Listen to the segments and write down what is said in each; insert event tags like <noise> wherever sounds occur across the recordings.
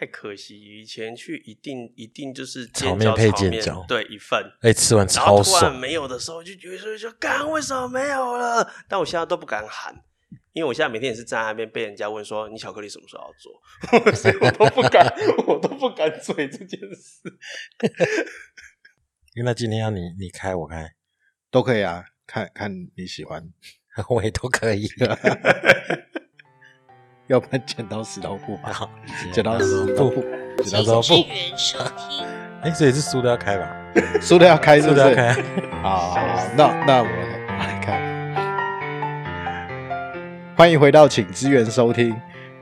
太可惜，以前去一定一定就是炒面配煎饺对一份，哎，吃完超突然爽，没有的时候就觉得说就干为什么没有了？但我现在都不敢喊，因为我现在每天也是站在那边被人家问说你巧克力什么时候要做，<laughs> 所以我都不敢，我都不敢嘴这件事。<laughs> 那今天要你你开我开，都可以啊，看看你喜欢，<laughs> 我也都可以。要不然剪刀石头布吧，<laughs> 剪刀石头布，剪刀石头布支援收听。哎，所以是输的要开吧？布，输的要开是不是？输的要开。<laughs> 好那那我我来看。欢迎回到，请支援收听，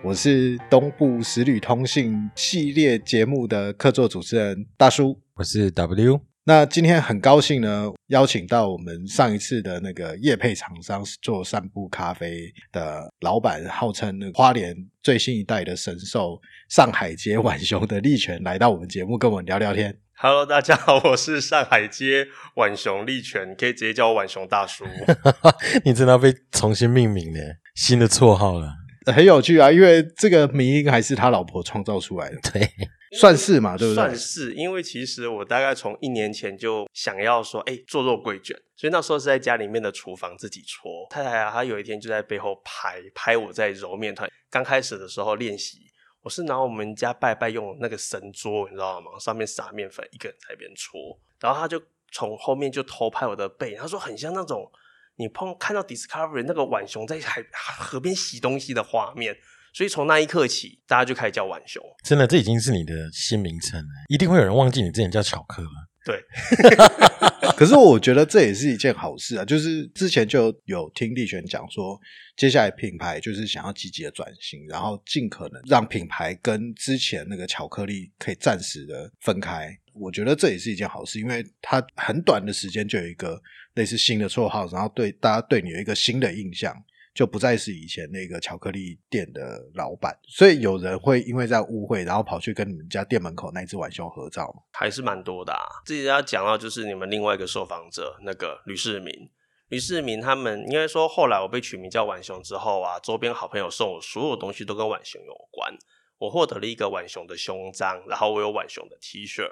我是东部十旅通信系列节目的客座主持人大叔。我是 W，那今天很高兴呢，邀请到我们上一次的那个业配厂商做散步咖啡的老板，号称那个花莲最新一代的神兽上海街浣熊的力泉，来到我们节目跟我们聊聊天。Hello，大家好，我是上海街浣熊力泉，你可以直接叫我浣熊大叔。<laughs> 你真的要被重新命名呢，新的绰号了。<laughs> 很有趣啊，因为这个名音还是他老婆创造出来的，对，算是嘛，对不对算？是，因为其实我大概从一年前就想要说，哎、做肉桂卷，所以那时候是在家里面的厨房自己搓。太太啊，她有一天就在背后拍拍我在揉面团。刚开始的时候练习，我是拿我们家拜拜用那个神桌，你知道吗？上面撒面粉，一个人在那边搓，然后她就从后面就偷拍我的背，她说很像那种你碰看到 Discovery 那个浣熊在海 <laughs> 河边洗东西的画面。所以从那一刻起，大家就开始叫浣熊。真的，这已经是你的新名称了。一定会有人忘记你之前叫巧克了。对，<laughs> 可是我觉得这也是一件好事啊，就是之前就有听力权讲说，接下来品牌就是想要积极的转型，然后尽可能让品牌跟之前那个巧克力可以暂时的分开。我觉得这也是一件好事，因为它很短的时间就有一个类似新的绰号，然后对大家对你有一个新的印象。就不再是以前那个巧克力店的老板，所以有人会因为这样误会，然后跑去跟你们家店门口那只浣熊合照嘛。还是蛮多的啊。自己要讲到就是你们另外一个受访者那个吕世民，吕世民他们应该说后来我被取名叫浣熊之后啊，周边好朋友送我所有东西都跟浣熊有关。我获得了一个浣熊的胸章，然后我有浣熊的 T 恤，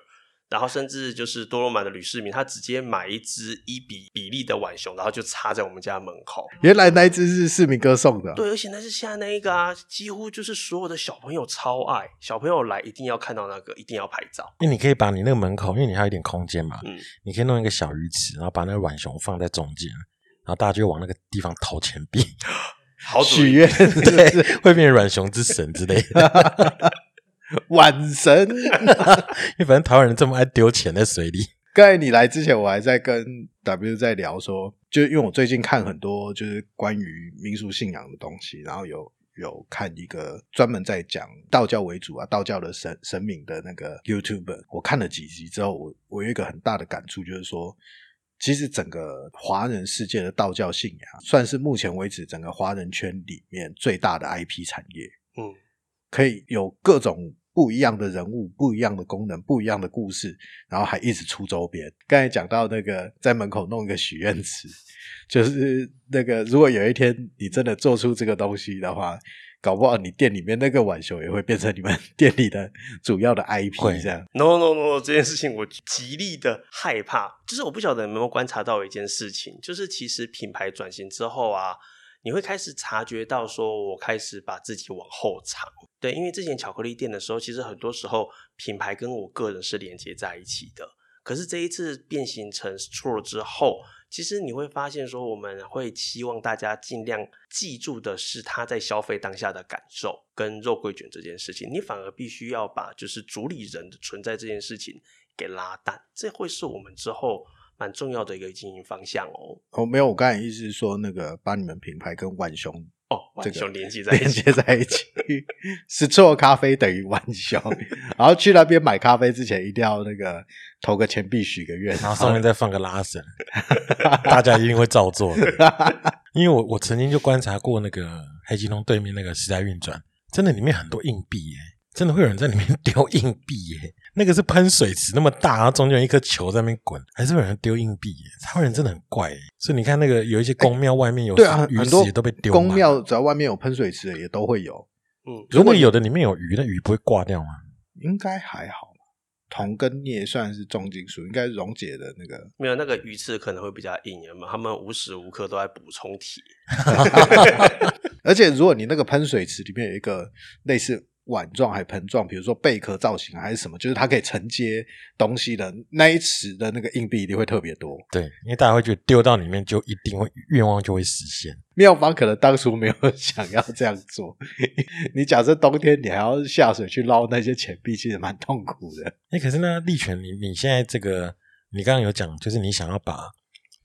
然后甚至就是多罗马的吕世民，他直接买一只一比比例的浣熊，然后就插在我们家门口。原来那一只是世民哥送的，对，而且那是现在那一个啊，几乎就是所有的小朋友超爱，小朋友来一定要看到那个，一定要拍照。因为你可以把你那个门口，因为你还有一点空间嘛，嗯，你可以弄一个小鱼池，然后把那个浣熊放在中间，然后大家就往那个地方投钱币，<laughs> 好许愿 <laughs> 对是，会变成软熊之神之类的。<laughs> 晚神。<laughs> 因为反正台湾人这么爱丢钱在水里，刚才你来之前，我还在跟 W 在聊说，就因为我最近看很多就是关于民俗信仰的东西，然后有有看一个专门在讲道教为主啊，道教的神神明的那个 YouTube，我看了几集之后，我我有一个很大的感触，就是说。其实整个华人世界的道教信仰，算是目前为止整个华人圈里面最大的 IP 产业。嗯，可以有各种不一样的人物、不一样的功能、不一样的故事，然后还一直出周边。刚才讲到那个在门口弄一个许愿池，就是那个如果有一天你真的做出这个东西的话，搞不好你店里面那个晚熊也会变成你们 <laughs> 店里的主要的 IP 会这样。No no no，这件事情我极力的害怕。就是我不晓得你有没有观察到一件事情，就是其实品牌转型之后啊，你会开始察觉到，说我开始把自己往后藏。对，因为之前巧克力店的时候，其实很多时候品牌跟我个人是连接在一起的。可是这一次变形成 Straw 之后，其实你会发现说，我们会希望大家尽量记住的是他在消费当下的感受跟肉桂卷这件事情，你反而必须要把就是主理人的存在这件事情给拉淡，这会是我们之后蛮重要的一个经营方向哦。哦，没有，我刚才意思是说，那个把你们品牌跟浣熊哦，这个浣熊连接在一连起，接在一起，<laughs> 是做咖啡等于浣熊，然后去那边买咖啡之前一定要那个投个钱币许个愿，然后上面再放个拉绳，大家一定会照做的。<laughs> 因为我我曾经就观察过那个黑金通对面那个时代运转，真的里面很多硬币耶，真的会有人在里面丢硬币耶。那个是喷水池那么大，然后中间有一颗球在那边滚，还是会有人丢硬币耶。台湾人真的很怪耶，所以你看那个有一些宫庙外面有对啊，很鱼池很多也都被丢满公庙只要外面有喷水池的也都会有。嗯，如果有的里面有鱼，那鱼不会挂掉吗？应该还好嘛。铜跟镍算是重金属，应该溶解的那个。没有那个鱼刺可能会比较硬，有没有？他们无时无刻都在补充铁。<laughs> <laughs> 而且如果你那个喷水池里面有一个类似碗状还盆状，比如说贝壳造型还是什么，就是它可以承接东西的那一池的那个硬币一定会特别多。对，因为大家会觉得丢到里面就一定会愿望就会实现。妙方可能当初没有想要这样做。<laughs> 你假设冬天你还要下水去捞那些钱币，其实蛮痛苦的。哎，可是呢，力权，你你现在这个，你刚刚有讲，就是你想要把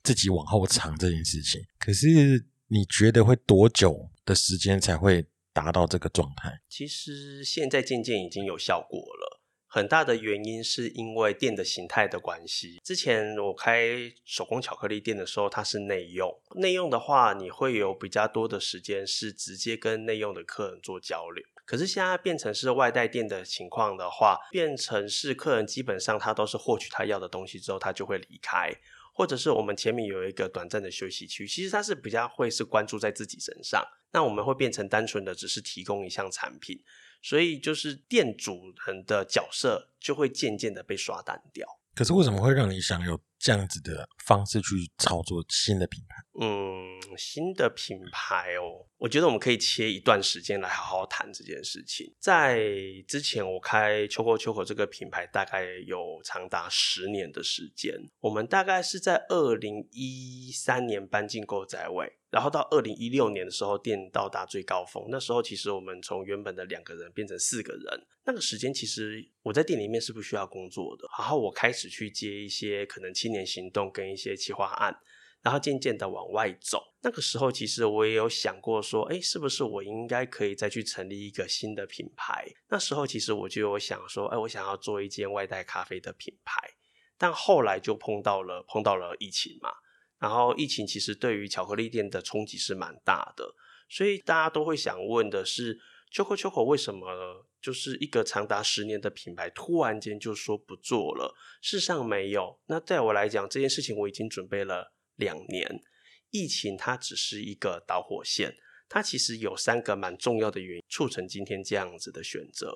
自己往后藏这件事情，可是你觉得会多久的时间才会达到这个状态？其实现在渐渐已经有效果了，很大的原因是因为店的形态的关系。之前我开手工巧克力店的时候，它是内用，内用的话，你会有比较多的时间是直接跟内用的客人做交流。可是现在变成是外带店的情况的话，变成是客人基本上他都是获取他要的东西之后，他就会离开。或者是我们前面有一个短暂的休息区，其实它是比较会是关注在自己身上，那我们会变成单纯的只是提供一项产品，所以就是店主人的角色就会渐渐的被刷单掉。可是为什么会让你想有这样子的方式去操作新的品牌？嗯，新的品牌哦，我觉得我们可以切一段时间来好好谈这件事情。在之前，我开秋口秋口这个品牌大概有长达十年的时间。我们大概是在二零一三年搬进购仔位，然后到二零一六年的时候，店到达最高峰。那时候其实我们从原本的两个人变成四个人。那个时间其实我在店里面是不需要工作的，然后我开始去接一些可能亲青年行动跟一些企划案。然后渐渐的往外走，那个时候其实我也有想过说，哎，是不是我应该可以再去成立一个新的品牌？那时候其实我就有想说，哎，我想要做一间外带咖啡的品牌，但后来就碰到了碰到了疫情嘛，然后疫情其实对于巧克力店的冲击是蛮大的，所以大家都会想问的是，秋口秋口为什么就是一个长达十年的品牌，突然间就说不做了？事实上没有，那在我来讲，这件事情我已经准备了。两年，疫情它只是一个导火线，它其实有三个蛮重要的原因促成今天这样子的选择。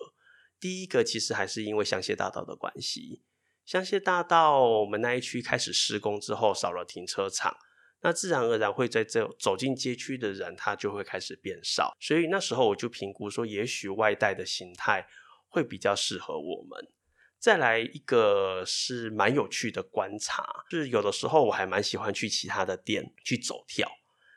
第一个其实还是因为香榭大道的关系，香榭大道我们那一区开始施工之后少了停车场，那自然而然会在这走进街区的人他就会开始变少，所以那时候我就评估说，也许外带的形态会比较适合我们。再来一个是蛮有趣的观察，就是有的时候我还蛮喜欢去其他的店去走跳。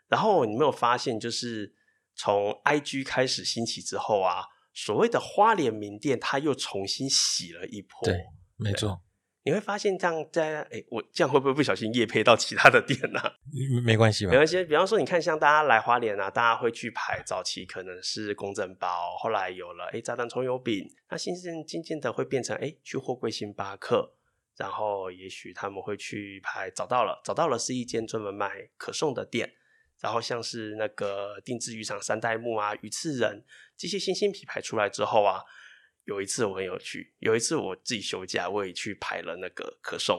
然后你没有发现，就是从 IG 开始兴起之后啊，所谓的花莲名店，它又重新洗了一波。对，没错。你会发现这样在哎，我这样会不会不小心夜配到其他的店呢？<laughs> 没关系，没关系。比方说，你看像大家来花莲啊，大家会去排早期可能是公正包，后来有了哎炸弹葱油饼，那现在渐渐的会变成哎去货柜星巴克，然后也许他们会去排找到了，找到了是一间专门卖可颂的店，然后像是那个定制渔场三代目啊、鱼刺人这些新兴品牌出来之后啊。有一次我很有趣，有一次我自己休假，我也去排了那个可颂，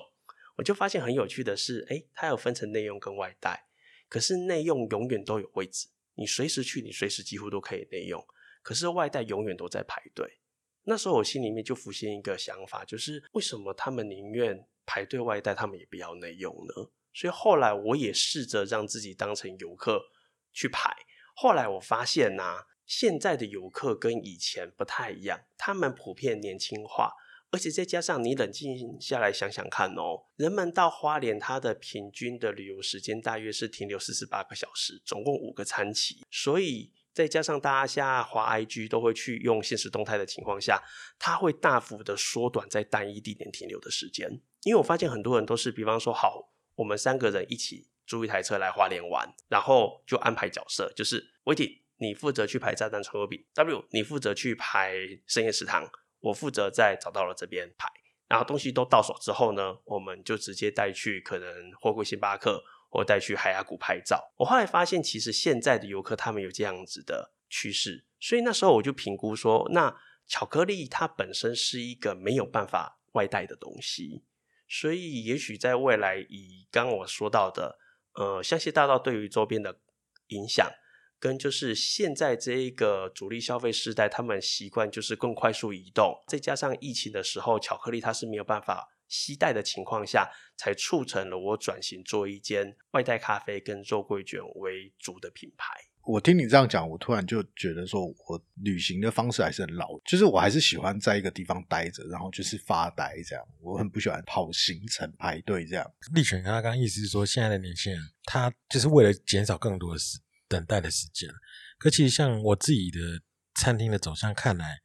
我就发现很有趣的是，哎，它有分成内用跟外带，可是内用永远都有位置，你随时去，你随时几乎都可以内用，可是外带永远都在排队。那时候我心里面就浮现一个想法，就是为什么他们宁愿排队外带，他们也不要内用呢？所以后来我也试着让自己当成游客去排，后来我发现呐。现在的游客跟以前不太一样，他们普遍年轻化，而且再加上你冷静下来想想看哦，人们到花莲，它的平均的旅游时间大约是停留四十八个小时，总共五个餐期，所以再加上大家下滑 IG 都会去用现实动态的情况下，它会大幅的缩短在单一地点停留的时间。因为我发现很多人都是，比方说，好，我们三个人一起租一台车来花莲玩，然后就安排角色，就是 waiting。你负责去排炸弹葱油饼，W，你负责去排深夜食堂，我负责在找到了这边排，然后东西都到手之后呢，我们就直接带去可能货柜星巴克，或带去海牙谷拍照。我后来发现，其实现在的游客他们有这样子的趋势，所以那时候我就评估说，那巧克力它本身是一个没有办法外带的东西，所以也许在未来，以刚我说到的，呃，香榭大道对于周边的影响。跟就是现在这一个主力消费时代，他们习惯就是更快速移动，再加上疫情的时候，巧克力它是没有办法携带的情况下，才促成了我转型做一间外带咖啡跟肉桂卷为主的品牌。我听你这样讲，我突然就觉得说，我旅行的方式还是很老，就是我还是喜欢在一个地方待着，然后就是发呆这样。我很不喜欢跑行程排队这样。立权他刚刚意思是说，现在的年轻人他就是为了减少更多的时等待的时间。可其实像我自己的餐厅的走向看来，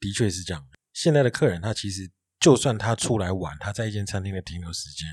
的确是这样。现在的客人他其实就算他出来玩，他在一间餐厅的停留时间，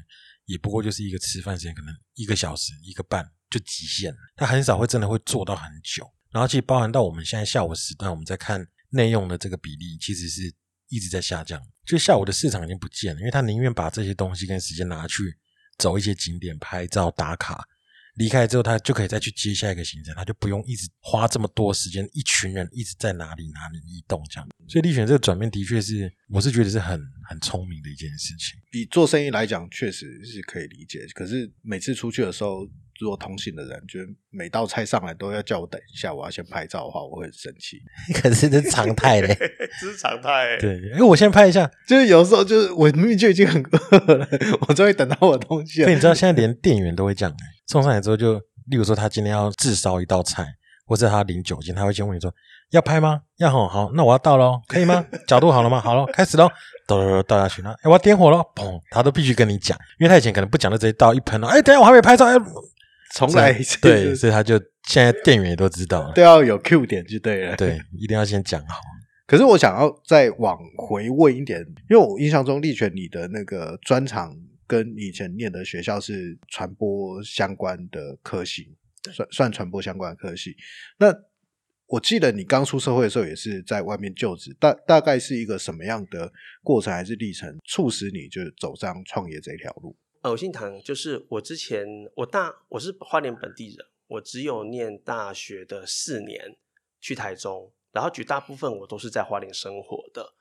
也不过就是一个吃饭时间，可能一个小时、一个半。就极限了，他很少会真的会做到很久。然后其实包含到我们现在下午时段，我们在看内用的这个比例，其实是一直在下降。就下午的市场已经不见了，因为他宁愿把这些东西跟时间拿去走一些景点拍照打卡。离开之后，他就可以再去接下一个行程，他就不用一直花这么多时间，一群人一直在哪里哪里移动这样。所以立选这个转变的确是，我是觉得是很很聪明的一件事情。以做生意来讲，确实是可以理解。可是每次出去的时候，如果同行的人觉得每道菜上来都要叫我等一下，我要先拍照的话，我会很生气。<laughs> 可是这是常态嘞，<laughs> 这是常态。对，因为，我先拍一下。<laughs> 就是有时候，就是我明明就已经很饿了，我终于等到我的东西了。所以你知道，现在连店员都会这样哎。送上来之后，就例如说他今天要自烧一道菜，或者他领酒精，他会先问你说要拍吗？要好，好，那我要倒喽，<laughs> 可以吗？角度好了吗？好了，开始喽，倒倒下去了，哎，我要点火喽，砰，他都必须跟你讲，因为他以前可能不讲就直接倒一盆了，哎，等下我还没拍照，哎，重来一次，<laughs> 对，所以他就现在店员也都知道了，都要有 Q 点就对了，对，一定要先讲好。可是我想要再往回问一点，因为我印象中立权你的那个专场。跟以前念的学校是传播相关的科系，算算传播相关的科系。那我记得你刚出社会的时候也是在外面就职，大大概是一个什么样的过程还是历程，促使你就走上创业这条路？我姓唐，就是我之前我大我是花莲本地人，我只有念大学的四年去台中，然后绝大部分我都是在花莲生活的。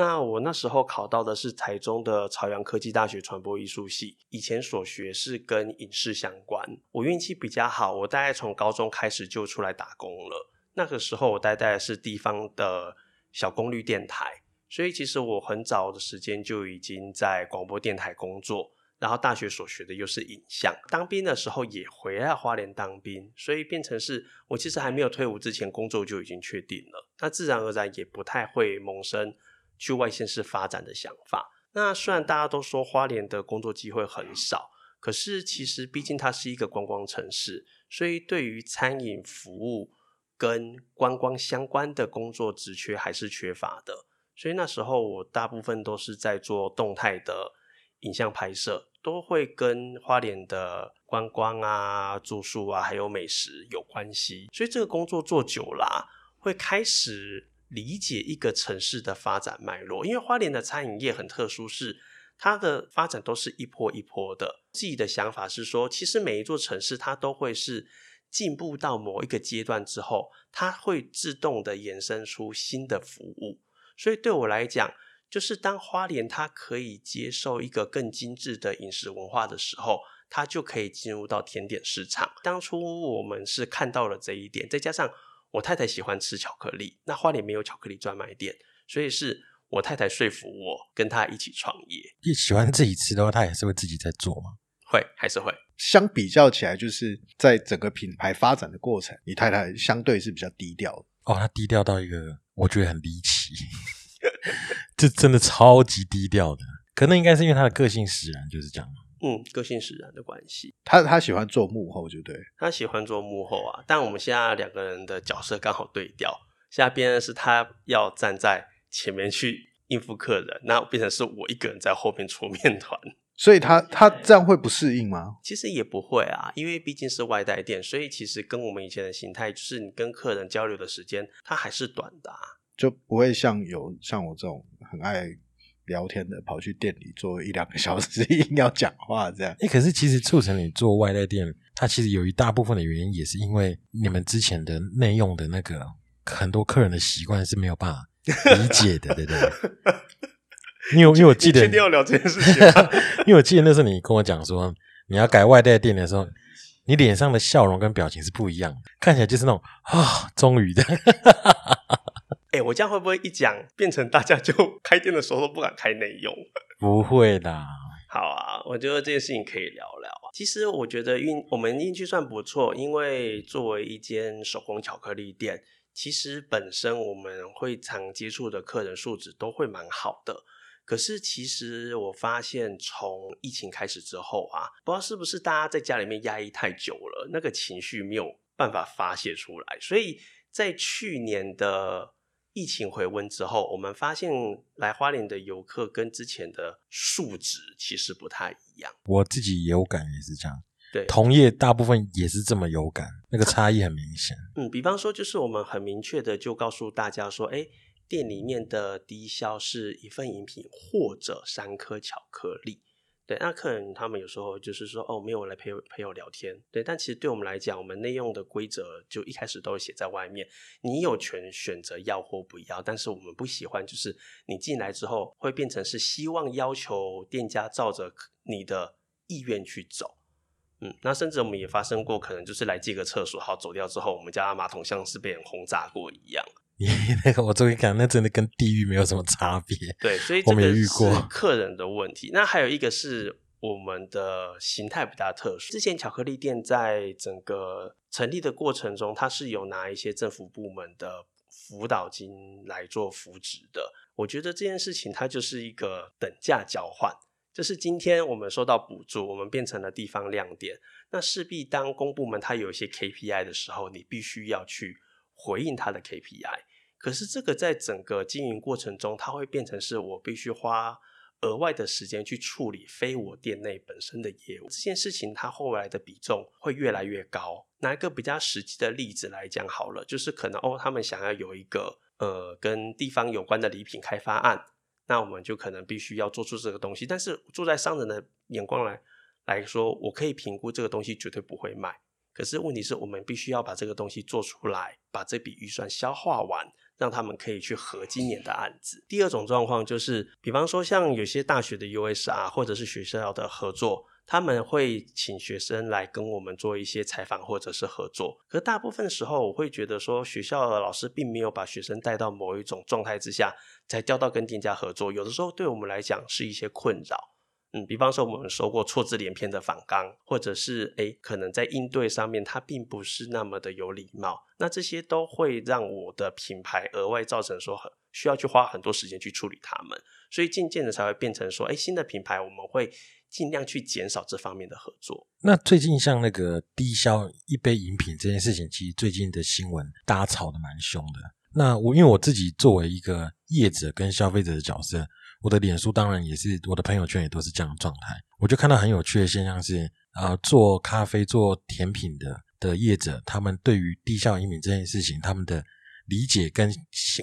那我那时候考到的是台中的朝阳科技大学传播艺术系，以前所学是跟影视相关。我运气比较好，我大概从高中开始就出来打工了。那个时候我待在的是地方的小功率电台，所以其实我很早的时间就已经在广播电台工作。然后大学所学的又是影像，当兵的时候也回来花莲当兵，所以变成是我其实还没有退伍之前工作就已经确定了。那自然而然也不太会萌生。去外县市发展的想法。那虽然大家都说花莲的工作机会很少，可是其实毕竟它是一个观光城市，所以对于餐饮服务跟观光相关的工作职缺还是缺乏的。所以那时候我大部分都是在做动态的影像拍摄，都会跟花莲的观光啊、住宿啊还有美食有关系。所以这个工作做久了，会开始。理解一个城市的发展脉络，因为花莲的餐饮业很特殊，是它的发展都是一波一波的。自己的想法是说，其实每一座城市它都会是进步到某一个阶段之后，它会自动的衍生出新的服务。所以对我来讲，就是当花莲它可以接受一个更精致的饮食文化的时候，它就可以进入到甜点市场。当初我们是看到了这一点，再加上。我太太喜欢吃巧克力，那花莲没有巧克力专卖店，所以是我太太说服我跟她一起创业。你喜欢自己吃的话，她也是会自己在做吗？会，还是会。相比较起来，就是在整个品牌发展的过程，你太太相对是比较低调的。哦，她低调到一个我觉得很离奇，<laughs> 这真的超级低调的。可能应该是因为她的个性使然，就是这样。嗯，个性使然的关系。他他喜欢做幕后，就对。他喜欢做幕后啊，但我们现在两个人的角色刚好对调。现在变成是他要站在前面去应付客人，那变成是我一个人在后面搓面团。<laughs> 所以他他这样会不适应吗？其实也不会啊，因为毕竟是外带店，所以其实跟我们以前的形态，就是你跟客人交流的时间，它还是短的，啊就不会像有像我这种很爱。聊天的跑去店里坐一两个小时，<laughs> 硬要讲话这样。哎，可是其实促成你做外带店，它其实有一大部分的原因，也是因为你们之前的内用的那个很多客人的习惯是没有办法理解的，对不对？<laughs> 因为因为我记得确定要聊这件事情，<laughs> 因为我记得那时候你跟我讲说，你要改外带店的时候，你脸上的笑容跟表情是不一样的，看起来就是那种啊，终于的。哎，我这样会不会一讲变成大家就 <laughs> 开店的时候都不敢开内用？不会的。好啊，我觉得这件事情可以聊聊啊。其实我觉得运我们运气算不错，因为作为一间手工巧克力店，其实本身我们会常接触的客人素质都会蛮好的。可是其实我发现，从疫情开始之后啊，不知道是不是大家在家里面压抑太久了，那个情绪没有办法发泄出来，所以在去年的。疫情回温之后，我们发现来花莲的游客跟之前的数值其实不太一样。我自己有感也是这样，对，同业大部分也是这么有感，那个差异很明显。嗯，比方说，就是我们很明确的就告诉大家说，哎，店里面的低消是一份饮品或者三颗巧克力。对，那客人他们有时候就是说，哦，没有来陪陪我聊天。对，但其实对我们来讲，我们内用的规则就一开始都写在外面，你有权选择要或不要。但是我们不喜欢，就是你进来之后会变成是希望要求店家照着你的意愿去走。嗯，那甚至我们也发生过，可能就是来借个厕所，好走掉之后，我们家马桶像是被人轰炸过一样。<laughs> 那个我终于讲，那真的跟地狱没有什么差别。<laughs> 对，所以我们也遇过 <laughs> 客人的问题。那还有一个是我们的形态比较特殊。之前巧克力店在整个成立的过程中，它是有拿一些政府部门的辅导金来做扶植的。我觉得这件事情它就是一个等价交换，就是今天我们收到补助，我们变成了地方亮点，那势必当公部门它有一些 KPI 的时候，你必须要去回应它的 KPI。可是这个在整个经营过程中，它会变成是我必须花额外的时间去处理非我店内本身的业务。这件事情它后来的比重会越来越高。拿一个比较实际的例子来讲好了，就是可能哦，他们想要有一个呃跟地方有关的礼品开发案，那我们就可能必须要做出这个东西。但是坐在商人的眼光来来说，我可以评估这个东西绝对不会卖。可是问题是我们必须要把这个东西做出来，把这笔预算消化完。让他们可以去合今年的案子。第二种状况就是，比方说像有些大学的 USR 或者是学校的合作，他们会请学生来跟我们做一些采访或者是合作。可大部分时候，我会觉得说，学校的老师并没有把学生带到某一种状态之下，才调到跟店家合作。有的时候对我们来讲是一些困扰。嗯，比方说我们说过错字连篇的反刚，或者是诶可能在应对上面它并不是那么的有礼貌，那这些都会让我的品牌额外造成说很需要去花很多时间去处理他们，所以渐渐的才会变成说，哎，新的品牌我们会尽量去减少这方面的合作。那最近像那个低消一杯饮品这件事情，其实最近的新闻大家吵得蛮凶的。那我因为我自己作为一个业者跟消费者的角色。我的脸书当然也是，我的朋友圈也都是这样的状态。我就看到很有趣的现象是，呃，做咖啡、做甜品的的业者，他们对于低效饮品这件事情，他们的理解跟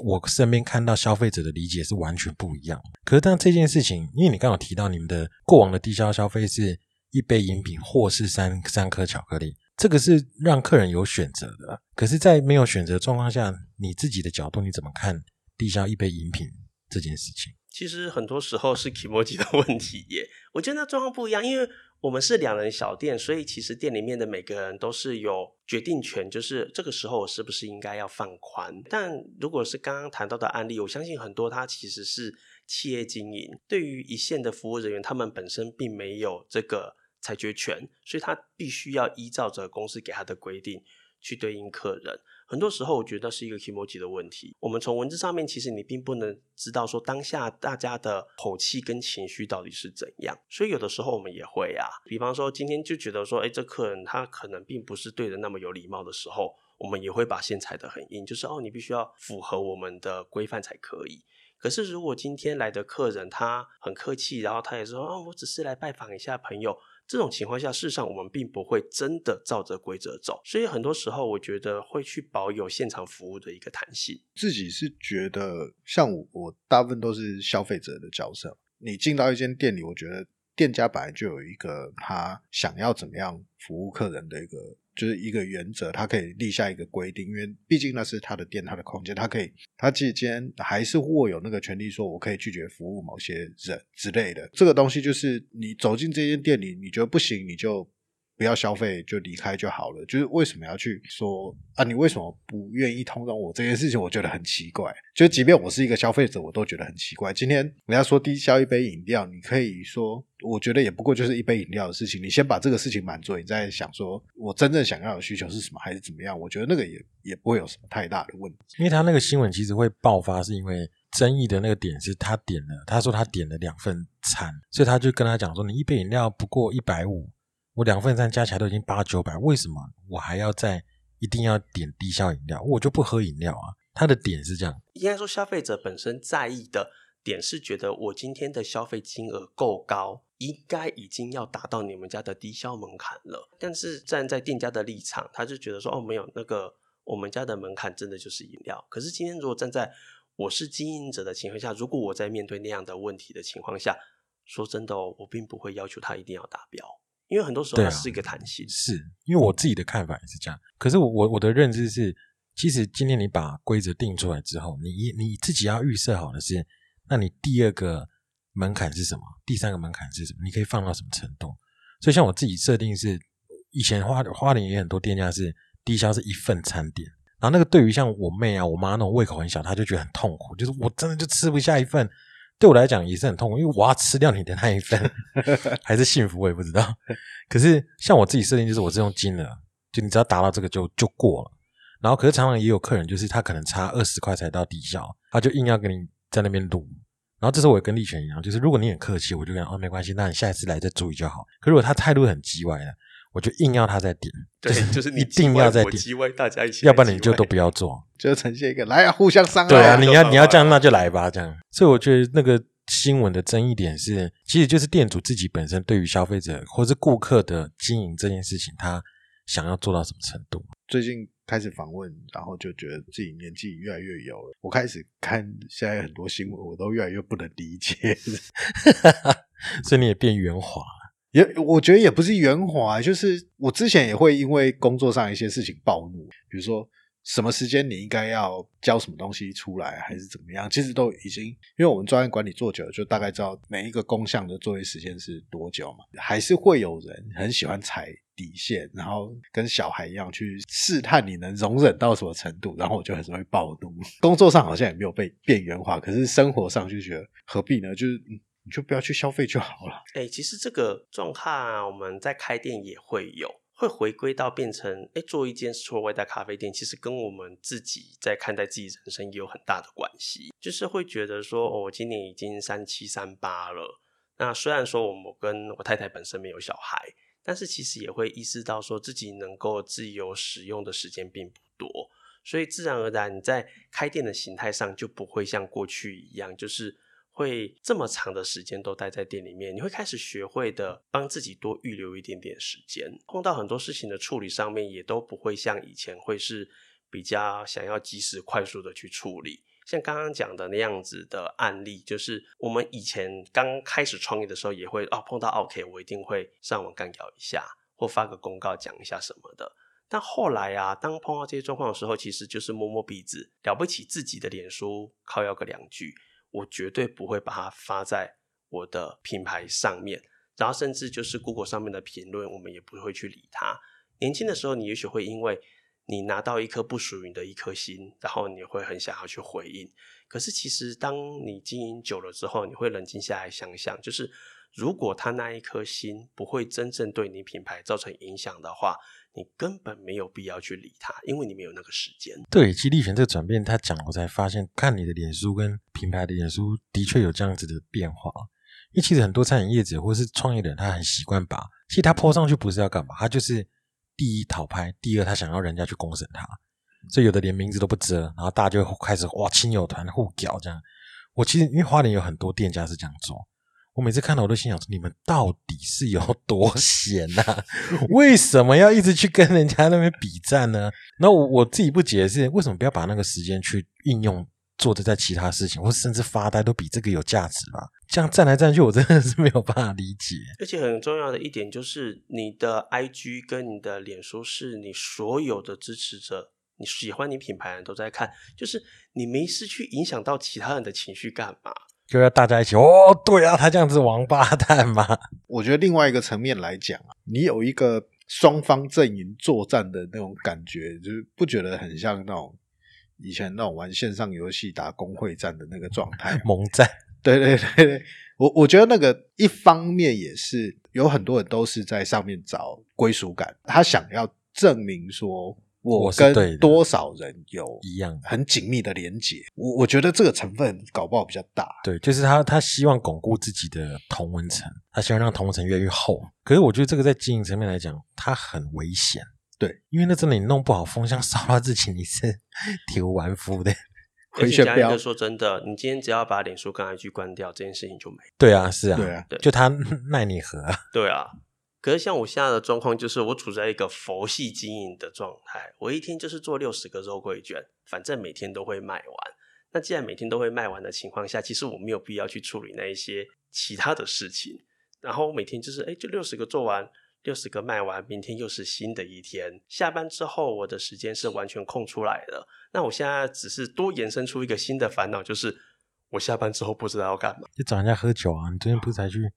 我身边看到消费者的理解是完全不一样。可是当这件事情，因为你刚好提到你们的过往的低消消费是一杯饮品或是三三颗巧克力，这个是让客人有选择的。可是，在没有选择状况下，你自己的角度你怎么看低消一杯饮品这件事情？其实很多时候是 emoji 的问题耶，我觉得那状况不一样，因为我们是两人小店，所以其实店里面的每个人都是有决定权，就是这个时候我是不是应该要放宽。但如果是刚刚谈到的案例，我相信很多他其实是企业经营，对于一线的服务人员，他们本身并没有这个裁决权，所以他必须要依照着公司给他的规定去对应客人。很多时候，我觉得是一个 emoji 的问题。我们从文字上面，其实你并不能知道说当下大家的口气跟情绪到底是怎样。所以有的时候我们也会啊，比方说今天就觉得说，哎，这客人他可能并不是对人那么有礼貌的时候，我们也会把线踩得很硬，就是哦，你必须要符合我们的规范才可以。可是如果今天来的客人他很客气，然后他也说，哦，我只是来拜访一下朋友。这种情况下，事实上我们并不会真的照着规则走，所以很多时候我觉得会去保有现场服务的一个弹性。自己是觉得，像我，我大部分都是消费者的角色。你进到一间店里，我觉得店家本来就有一个他想要怎么样服务客人的一个。就是一个原则，他可以立下一个规定，因为毕竟那是他的店，他的空间，他可以，他之间还是握有那个权利，说我可以拒绝服务某些人之类的。这个东西就是你走进这间店里，你觉得不行，你就不要消费就离开就好了。就是为什么要去说啊？你为什么不愿意通融我这件事情？我觉得很奇怪。就即便我是一个消费者，我都觉得很奇怪。今天人家说低消一杯饮料，你可以说，我觉得也不过就是一杯饮料的事情。你先把这个事情满足，你再想说我真正想要的需求是什么，还是怎么样？我觉得那个也也不会有什么太大的问题。因为他那个新闻其实会爆发，是因为争议的那个点是他点了，他说他点了两份餐，所以他就跟他讲说，你一杯饮料不过一百五，我两份餐加起来都已经八九百，为什么我还要再一定要点低消饮料？我就不喝饮料啊。他的点是这样，应该说消费者本身在意的点是觉得我今天的消费金额够高，应该已经要达到你们家的低消门槛了。但是站在店家的立场，他就觉得说，哦，没有那个我们家的门槛真的就是饮料。可是今天如果站在我是经营者的情况下，如果我在面对那样的问题的情况下，说真的哦，我并不会要求他一定要达标，因为很多时候它是一个弹性。是因为我自己的看法也是这样。可是我我我的认知是。其实今天你把规则定出来之后，你你自己要预设好的是，那你第二个门槛是什么？第三个门槛是什么？你可以放到什么程度？所以像我自己设定是，以前花花莲也很多店家是低消是一份餐点，然后那个对于像我妹啊、我妈那种胃口很小，她就觉得很痛苦，就是我真的就吃不下一份，对我来讲也是很痛苦，因为我要吃掉你的那一份，<laughs> 还是幸福我也不知道。可是像我自己设定就是我是用金额，就你只要达到这个就就过了。然后，可是常常也有客人，就是他可能差二十块才到底效，他就硬要跟你在那边撸。然后这时候我也跟立权一样，就是如果你很客气，我就跟哦没关系，那你下一次来再注意就好。可如果他态度很叽歪的，我就硬要他再点，对，就是你一定要再点，叽歪大家一起，要不然你就都不要做，就呈现一个来啊，互相伤害。对啊，<laughs> 你要你要这样，那就来吧，这样。所以我觉得那个新闻的争议点是，其实就是店主自己本身对于消费者或是顾客的经营这件事情，他想要做到什么程度。最近。开始访问，然后就觉得自己年纪越来越有了。我开始看现在很多新闻，我都越来越不能理解，<laughs> 所以你也变圆滑了。也我觉得也不是圆滑，就是我之前也会因为工作上一些事情暴怒，比如说什么时间你应该要交什么东西出来，还是怎么样，其实都已经，因为我们专业管理做久了，就大概知道每一个工项的作业时间是多久嘛。还是会有人很喜欢踩。底线，然后跟小孩一样去试探你能容忍到什么程度，然后我就很容易暴怒。工作上好像也没有被边缘化，可是生活上就觉得何必呢？就是你就不要去消费就好了。哎，其实这个状况我们在开店也会有，会回归到变成哎做一间除了外带咖啡店，其实跟我们自己在看待自己人生也有很大的关系。就是会觉得说，哦，我今年已经三七三八了，那虽然说我们跟我太太本身没有小孩。但是其实也会意识到，说自己能够自由使用的时间并不多，所以自然而然你在开店的形态上就不会像过去一样，就是会这么长的时间都待在店里面。你会开始学会的帮自己多预留一点点时间，碰到很多事情的处理上面也都不会像以前会是比较想要及时快速的去处理。像刚刚讲的那样子的案例，就是我们以前刚开始创业的时候，也会哦碰到 OK，我一定会上网干掉一下，或发个公告讲一下什么的。但后来啊，当碰到这些状况的时候，其实就是摸摸鼻子，了不起自己的脸书靠要个两句，我绝对不会把它发在我的品牌上面。然后甚至就是 Google 上面的评论，我们也不会去理它。年轻的时候，你也许会因为。你拿到一颗不属于你的一颗心，然后你会很想要去回应。可是其实当你经营久了之后，你会冷静下来想想，就是如果他那一颗心不会真正对你品牌造成影响的话，你根本没有必要去理他，因为你没有那个时间。对，其实立权这个转变，他讲我才发现，看你的脸书跟品牌的脸书的确有这样子的变化。因为其实很多餐饮业者或是创业的人，他很习惯把，其实他泼上去不是要干嘛，他就是。第一讨拍，第二他想要人家去公审他，所以有的连名字都不遮，然后大家就开始哇亲友团互屌这样。我其实因为花莲有很多店家是这样做，我每次看到我都心想说：你们到底是有多闲呐？为什么要一直去跟人家那边比战呢？那我我自己不解是为什么不要把那个时间去应用。做的在其他事情，或甚至发呆，都比这个有价值吧？这样站来站去，我真的是没有办法理解。而且很重要的一点就是，你的 IG 跟你的脸书是你所有的支持者，你喜欢你品牌的人都在看，就是你没事去影响到其他人的情绪干嘛？就要大家一起哦，对啊，他这样子王八蛋嘛？<laughs> 我觉得另外一个层面来讲啊，你有一个双方阵营作战的那种感觉，就是不觉得很像那种以前那种玩线上游戏打工会战的那个状态 <laughs> 盟战，对对对对，我我觉得那个一方面也是有很多人都是在上面找归属感，他想要证明说我跟多少人有一样很紧密的连结，我我觉得这个成分搞不好比较大。对，就是他他希望巩固自己的同文层，他希望让同文层越来越厚。可是我觉得这个在经营层面来讲，它很危险。对，因为那真的你弄不好，风向烧到自己，你是体无完肤的。而回旋镖且讲一个说真的，你今天只要把脸书跟 IG 关掉，这件事情就没了。对啊，是啊，对啊，对就他 <laughs> 奈你何啊？对啊，可是像我现在的状况，就是我处在一个佛系经营的状态，我一天就是做六十个肉桂卷，反正每天都会卖完。那既然每天都会卖完的情况下，其实我没有必要去处理那一些其他的事情。然后每天就是，哎，就六十个做完，六十个卖完，明天又是新的一天。下班之后，我的时间是完全空出来的。那我现在只是多延伸出一个新的烦恼，就是我下班之后不知道要干嘛，就找人家喝酒啊！你昨天不是才去？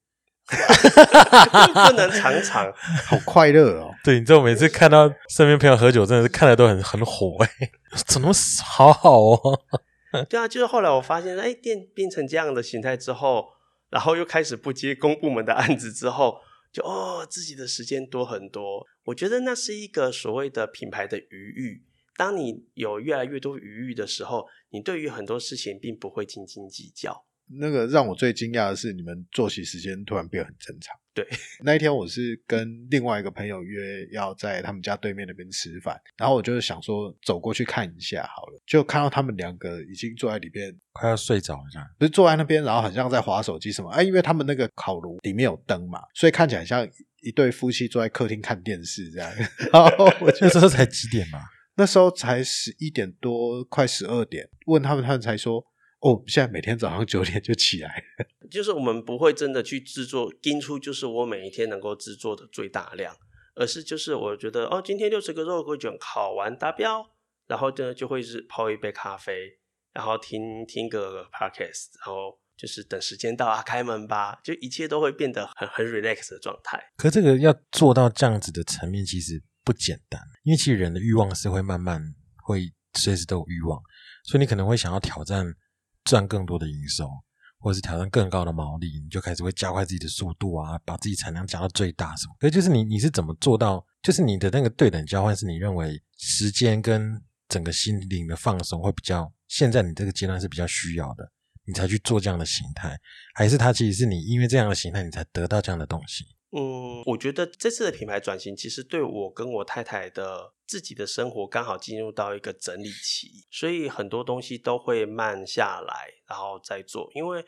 不能常常。好快乐哦！对，你知道我每次看到身边朋友喝酒，真的是看的都很很火哎、<laughs> 怎么好好哦？<laughs> 对啊，就是后来我发现，哎，店变成这样的形态之后，然后又开始不接公部门的案子之后，就哦，自己的时间多很多。我觉得那是一个所谓的品牌的余裕。当你有越来越多余裕的时候，你对于很多事情并不会斤斤计较。那个让我最惊讶的是，你们作息时间突然变很正常。对，那一天我是跟另外一个朋友约要在他们家对面那边吃饭，然后我就是想说走过去看一下好了，就看到他们两个已经坐在里边，快要睡着了这样。不是坐在那边，然后很像在划手机什么，哎，因为他们那个烤炉里面有灯嘛，所以看起来像一对夫妻坐在客厅看电视这样。<laughs> 然后我就那时候才几点嘛？那时候才十一点多，快十二点，问他们，他们才说，哦，现在每天早上九点就起来了。<laughs> 就是我们不会真的去制作盯出，就是我每一天能够制作的最大量，而是就是我觉得哦，今天六十个肉桂卷烤完达标，然后呢就会是泡一杯咖啡，然后听听个 podcast，然后就是等时间到啊，开门吧，就一切都会变得很很 relax 的状态。可这个要做到这样子的层面，其实不简单，因为其实人的欲望是会慢慢会随时都有欲望，所以你可能会想要挑战赚更多的营收，或者是挑战更高的毛利，你就开始会加快自己的速度啊，把自己产量加到最大什么。可就是你你是怎么做到？就是你的那个对等交换，是你认为时间跟整个心灵的放松会比较，现在你这个阶段是比较需要的，你才去做这样的形态，还是它其实是你因为这样的形态，你才得到这样的东西？嗯，我觉得这次的品牌转型，其实对我跟我太太的自己的生活刚好进入到一个整理期，所以很多东西都会慢下来，然后再做。因为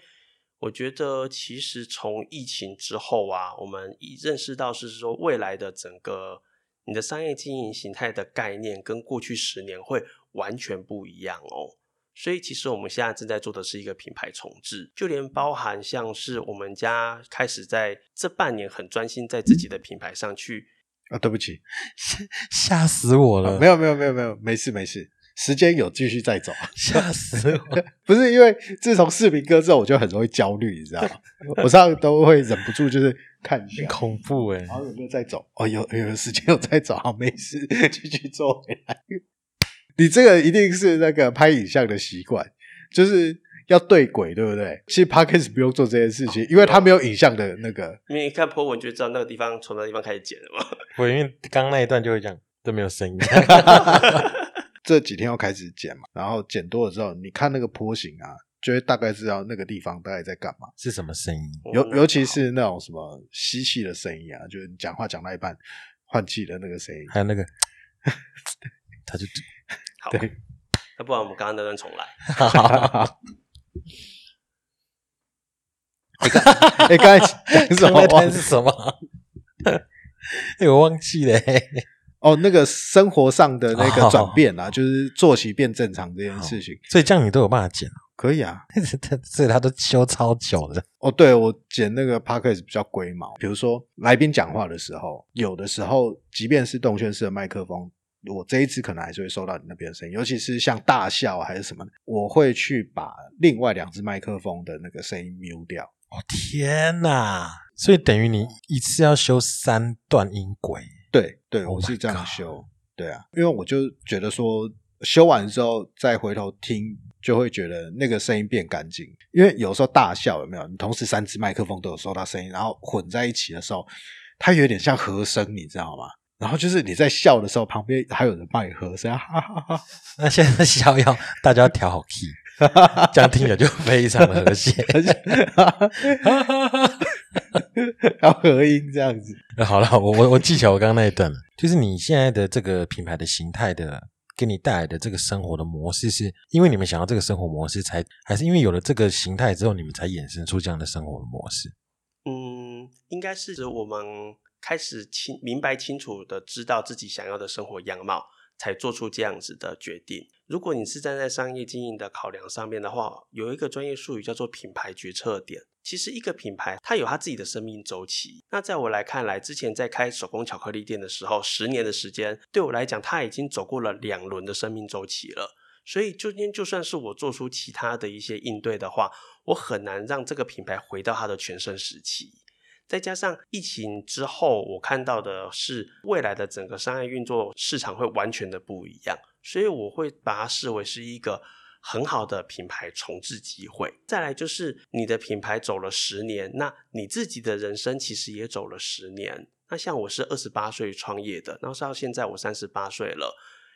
我觉得，其实从疫情之后啊，我们一认识到是说未来的整个你的商业经营形态的概念，跟过去十年会完全不一样哦。所以其实我们现在正在做的是一个品牌重置，就连包含像是我们家开始在这半年很专心在自己的品牌上去，啊，对不起，吓死我了！啊没有没有没有没有，没事没事，时间有继续再走。<laughs> 吓死我！<laughs> 不是因为自从视频哥之后，我就很容易焦虑，你知道吗？我上次都会忍不住就是看一下，恐怖哎、然后有没有再走？哦，有有时间有再走，好，没事，继续做回来。你这个一定是那个拍影像的习惯，就是要对轨，对不对？其实 Podcast 不用做这件事情，因为它没有影像的那个。因为一看 po 文就知道那个地方从那个地方开始剪了嘛。我因为刚刚那一段就会这样，都没有声音。<laughs> <laughs> 这几天要开始剪嘛，然后剪多了之后，你看那个坡形啊，就会大概知道那个地方大概在干嘛。是什么声音？尤尤其是那种什么吸气的声音啊，就是你讲话讲到一半换气的那个声音。还有那个，<laughs> 他就好，对，那不然我们刚刚那段重来。<laughs> 哎，刚才讲什么那？段是什么？哎，我忘记了、欸。哦，那个生活上的那个转变啊，哦就是作息变正常这件事情，所以这样你都有办法剪，可以啊。<laughs> 所以他都修超久的。哦，对，我剪那个 p a c k a g e 比较龟毛，比如说来宾讲话的时候，有的时候即便是动圈式的麦克风，我这一支可能还是会收到你那边的声音，尤其是像大笑还是什么，我会去把另外两只麦克风的那个声音 mute 掉。哦天哪！所以等于你一次要修三段音轨。对对，Oh 我是这样修。对啊，因为我就觉得说修完之后再回头听，就会觉得那个声音变干净。因为有时候大笑有没有？你同时三支麦克风都有收到声音，然后混在一起的时候，它有点像和声，你知道吗？然后就是你在笑的时候，旁边还有人帮你和声，哈哈哈哈。那现在笑要，大家要调好 key，这样听起来就非常的和谐。要合音这样子。呃好了，我我我记起来我刚刚那一段了，就是你现在的这个品牌的形态的，给你带来的这个生活的模式，是因为你们想要这个生活模式才，还是因为有了这个形态之后，你们才衍生出这样的生活的模式？嗯，应该是指我们开始清明白清楚的知道自己想要的生活样貌，才做出这样子的决定。如果你是站在商业经营的考量上面的话，有一个专业术语叫做品牌决策点。其实一个品牌它有它自己的生命周期。那在我来看来，之前在开手工巧克力店的时候，十年的时间对我来讲，它已经走过了两轮的生命周期了。所以，今天就算是我做出其他的一些应对的话，我很难让这个品牌回到它的全盛时期。再加上疫情之后，我看到的是未来的整个商业运作市场会完全的不一样，所以我会把它视为是一个很好的品牌重置机会。再来就是你的品牌走了十年，那你自己的人生其实也走了十年。那像我是二十八岁创业的，然后到现在我三十八岁了。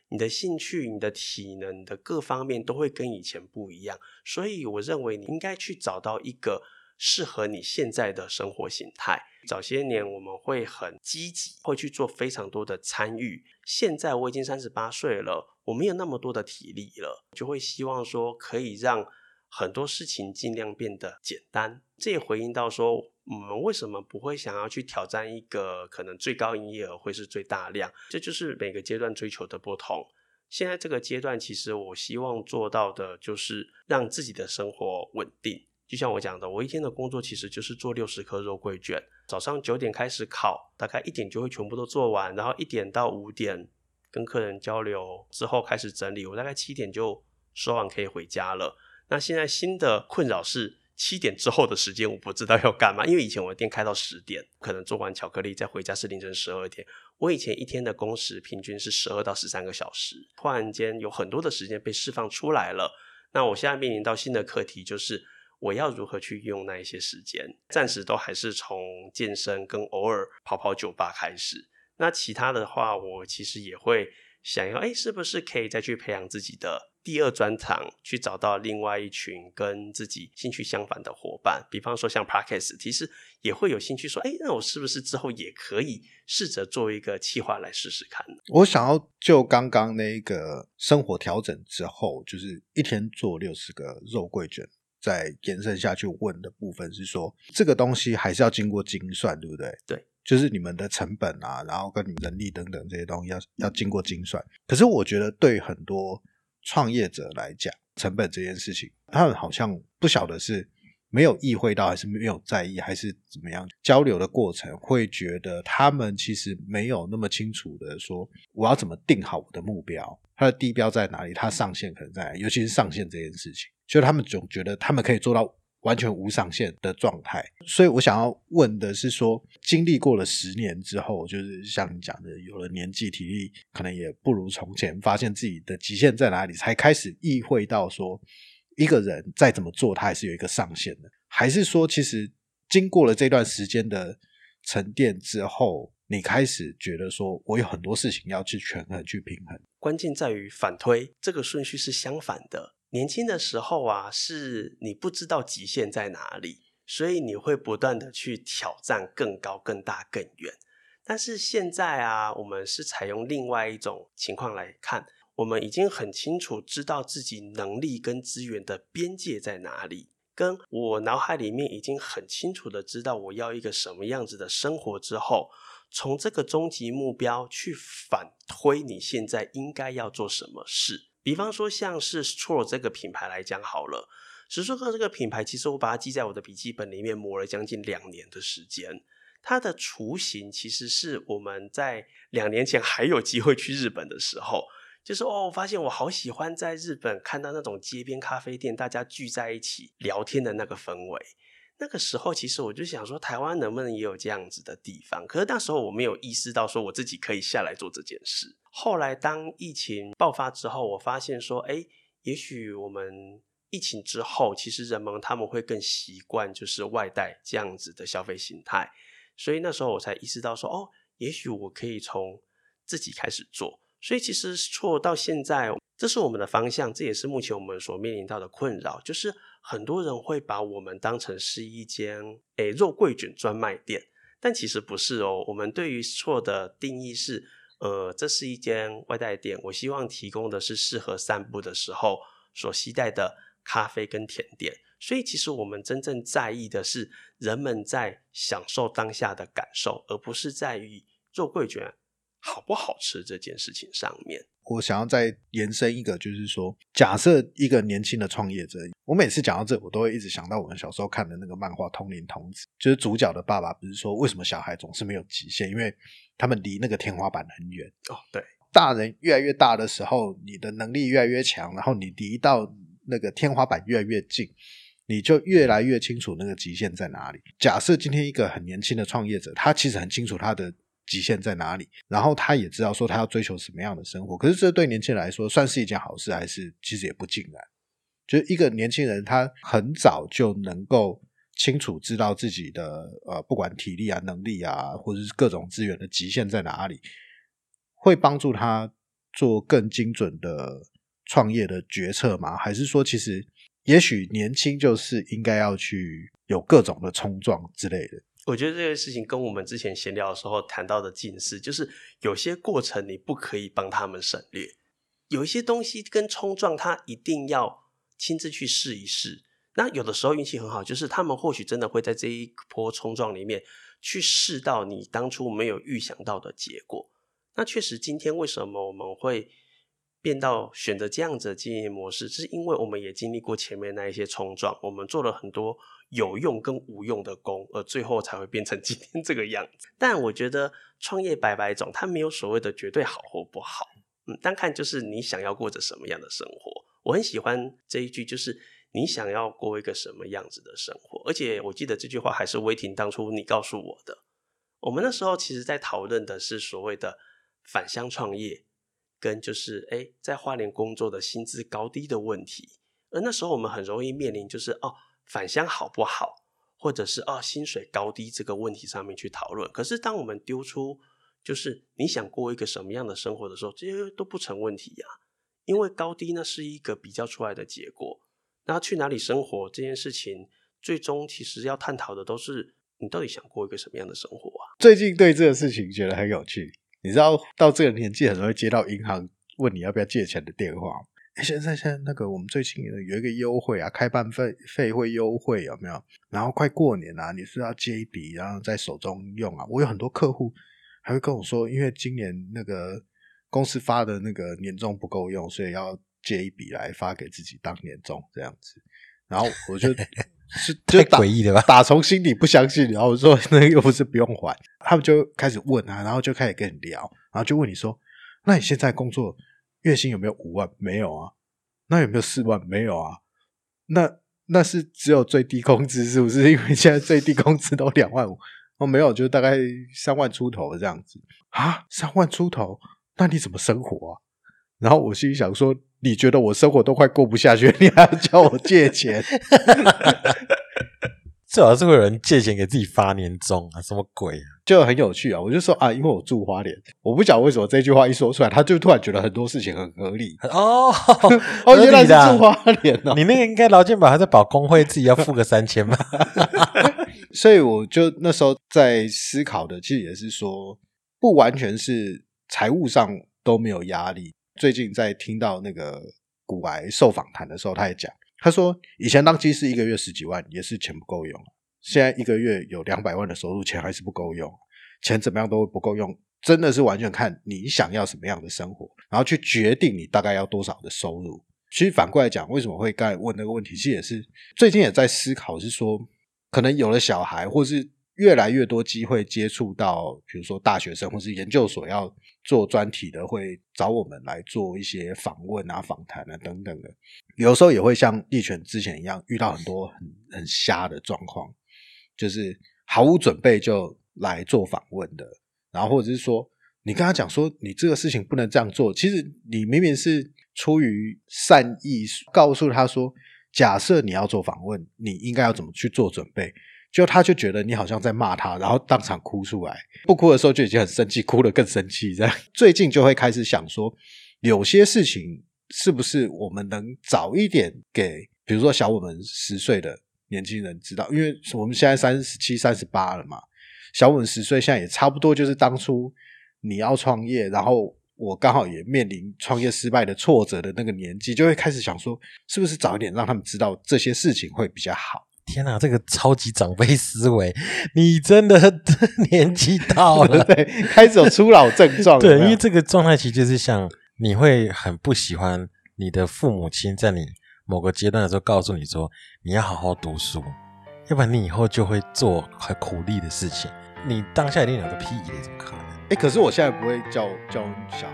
你的兴趣、你的体能、你的各方面都会跟以前不一样，所以我认为你应该去找到一个适合你现在的生活形态。早些年我们会很积极，会去做非常多的参与。现在我已经三十八岁了，我没有那么多的体力了，就会希望说可以让很多事情尽量变得简单。这也回应到说，我们为什么不会想要去挑战一个可能最高营业额会是最大量？这就是每个阶段追求的不同。现在这个阶段，其实我希望做到的就是让自己的生活稳定。就像我讲的，我一天的工作其实就是做六十颗肉桂卷，早上九点开始烤，大概一点就会全部都做完，然后一点到五点跟客人交流之后开始整理，我大概七点就收完可以回家了。那现在新的困扰是七点之后的时间，我不知道要干嘛，因为以前我的店开到十点，可能做完巧克力再回家是凌晨十二点。我以前一天的工时平均是十二到十三个小时，突然间有很多的时间被释放出来了。那我现在面临到新的课题，就是我要如何去用那一些时间。暂时都还是从健身跟偶尔跑跑酒吧开始。那其他的话，我其实也会想要，哎，是不是可以再去培养自己的第二专长，去找到另外一群跟自己兴趣相反的伙伴？比方说像 Parkes，其实也会有兴趣说，哎，那我是不是之后也可以试着做一个企划来试试看呢？我想要就刚刚那个生活调整之后，就是一天做六十个肉桂卷，再延伸下去问的部分是说，这个东西还是要经过精算，对不对？对，就是你们的成本啊，然后跟你们人力等等这些东西要要经过精算。可是我觉得对很多创业者来讲，成本这件事情，他们好像不晓得是没有意会到，还是没有在意，还是怎么样？交流的过程会觉得他们其实没有那么清楚的说，我要怎么定好我的目标，它的低标在哪里，它上限可能在哪，尤其是上限这件事情，就他们总觉得他们可以做到。完全无上限的状态，所以我想要问的是说，经历过了十年之后，就是像你讲的，有了年纪，体力可能也不如从前，发现自己的极限在哪里，才开始意会到说，一个人再怎么做，他还是有一个上限的，还是说，其实经过了这段时间的沉淀之后，你开始觉得说我有很多事情要去权衡、去平衡。关键在于反推，这个顺序是相反的。年轻的时候啊，是你不知道极限在哪里，所以你会不断的去挑战更高、更大、更远。但是现在啊，我们是采用另外一种情况来看，我们已经很清楚知道自己能力跟资源的边界在哪里，跟我脑海里面已经很清楚的知道我要一个什么样子的生活之后，从这个终极目标去反推你现在应该要做什么事。比方说，像是 Stro 这个品牌来讲好了，时速克这个品牌，其实我把它记在我的笔记本里面，磨了将近两年的时间。它的雏形其实是我们在两年前还有机会去日本的时候，就是哦，我发现我好喜欢在日本看到那种街边咖啡店，大家聚在一起聊天的那个氛围。那个时候其实我就想说，台湾能不能也有这样子的地方？可是那时候我没有意识到说我自己可以下来做这件事。后来当疫情爆发之后，我发现说，哎，也许我们疫情之后，其实人们他们会更习惯就是外带这样子的消费形态。所以那时候我才意识到说，哦，也许我可以从自己开始做。所以其实错到现在，这是我们的方向，这也是目前我们所面临到的困扰，就是很多人会把我们当成是一间诶肉桂卷专卖店，但其实不是哦。我们对于错的定义是，呃，这是一间外带店，我希望提供的是适合散步的时候所携带的咖啡跟甜点。所以其实我们真正在意的是人们在享受当下的感受，而不是在于肉桂卷。好不好吃这件事情上面，我想要再延伸一个，就是说，假设一个年轻的创业者，我每次讲到这，我都会一直想到我们小时候看的那个漫画《通灵童子》，就是主角的爸爸不是说，为什么小孩总是没有极限？因为他们离那个天花板很远。哦，对，大人越来越大的时候，你的能力越来越强，然后你离到那个天花板越来越近，你就越来越清楚那个极限在哪里。假设今天一个很年轻的创业者，他其实很清楚他的。极限在哪里？然后他也知道说他要追求什么样的生活。可是这对年轻人来说算是一件好事，还是其实也不尽然？就一个年轻人，他很早就能够清楚知道自己的呃，不管体力啊、能力啊，或者是各种资源的极限在哪里，会帮助他做更精准的创业的决策吗？还是说，其实也许年轻就是应该要去有各种的冲撞之类的？我觉得这个事情跟我们之前闲聊的时候谈到的近似，就是有些过程你不可以帮他们省略，有一些东西跟冲撞，他一定要亲自去试一试。那有的时候运气很好，就是他们或许真的会在这一波冲撞里面去试到你当初没有预想到的结果。那确实，今天为什么我们会变到选择这样子的经营模式，是因为我们也经历过前面那一些冲撞，我们做了很多。有用跟无用的功，而最后才会变成今天这个样子。但我觉得创业百百种，它没有所谓的绝对好或不好。嗯，单看就是你想要过着什么样的生活。我很喜欢这一句，就是你想要过一个什么样子的生活。而且我记得这句话还是威霆当初你告诉我的。我们那时候其实在讨论的是所谓的返乡创业，跟就是哎在花莲工作的薪资高低的问题。而那时候我们很容易面临就是哦。返乡好不好，或者是哦薪水高低这个问题上面去讨论。可是当我们丢出就是你想过一个什么样的生活的时候，这些都不成问题呀。因为高低呢是一个比较出来的结果。那去哪里生活这件事情，最终其实要探讨的都是你到底想过一个什么样的生活啊。最近对这个事情觉得很有趣。你知道到这个年纪，很容易接到银行问你要不要借钱的电话。现在现在那个我们最近有一个优惠啊，开办费费会优惠有没有？然后快过年了，你是要借一笔，然后在手中用啊。我有很多客户还会跟我说，因为今年那个公司发的那个年终不够用，所以要借一笔来发给自己当年终这样子。然后我就 <laughs> 是就诡异的吧，打从心底不相信。然后我说那又不是不用还，他们就开始问啊，然后就开始跟你聊，然后就问你说，那你现在工作？月薪有没有五万？没有啊。那有没有四万？没有啊。那那是只有最低工资，是不是？<laughs> 因为现在最低工资都两万五。哦，没有，就大概三万出头这样子啊。三万出头，那你怎么生活啊？然后我心里想说，你觉得我生活都快过不下去，<laughs> 你还要叫我借钱？<laughs> 最好是会有人借钱给自己发年终啊，什么鬼啊？就很有趣啊！我就说啊，因为我住花莲，我不晓得为什么这句话一说出来，他就突然觉得很多事情很合理哦。<laughs> 哦，原来是住花莲哦。你那个应该劳健保还在保工会，自己要付个三千吧？<laughs> <laughs> 所以我就那时候在思考的，其实也是说，不完全是财务上都没有压力。最近在听到那个古癌受访谈的时候，他也讲。他说：“以前当机师一个月十几万也是钱不够用，现在一个月有两百万的收入，钱还是不够用。钱怎么样都不够用，真的是完全看你想要什么样的生活，然后去决定你大概要多少的收入。其实反过来讲，为什么会刚才问那个问题，其实也是最近也在思考，是说可能有了小孩，或是越来越多机会接触到，比如说大学生或是研究所要。”做专题的会找我们来做一些访问啊、访谈啊等等的，有时候也会像立权之前一样遇到很多很很瞎的状况。就是毫无准备就来做访问的，然后或者是说你跟他讲说你这个事情不能这样做，其实你明明是出于善意告诉他说，假设你要做访问，你应该要怎么去做准备。就他就觉得你好像在骂他，然后当场哭出来，不哭的时候就已经很生气，哭得更生气。这样最近就会开始想说，有些事情是不是我们能早一点给，比如说小我们十岁的年轻人知道，因为我们现在三十七、三十八了嘛，小我们十岁，现在也差不多就是当初你要创业，然后我刚好也面临创业失败的挫折的那个年纪，就会开始想说，是不是早一点让他们知道这些事情会比较好。天哪，这个超级长辈思维，你真的年纪到了，对，开始有初老症状。对，因为这个状态其实就是像你会很不喜欢你的父母亲在你某个阶段的时候告诉你说你要好好读书，要不然你以后就会做很苦力的事情。你当下一定有个屁，怎么可能？哎，可是我现在不会教教小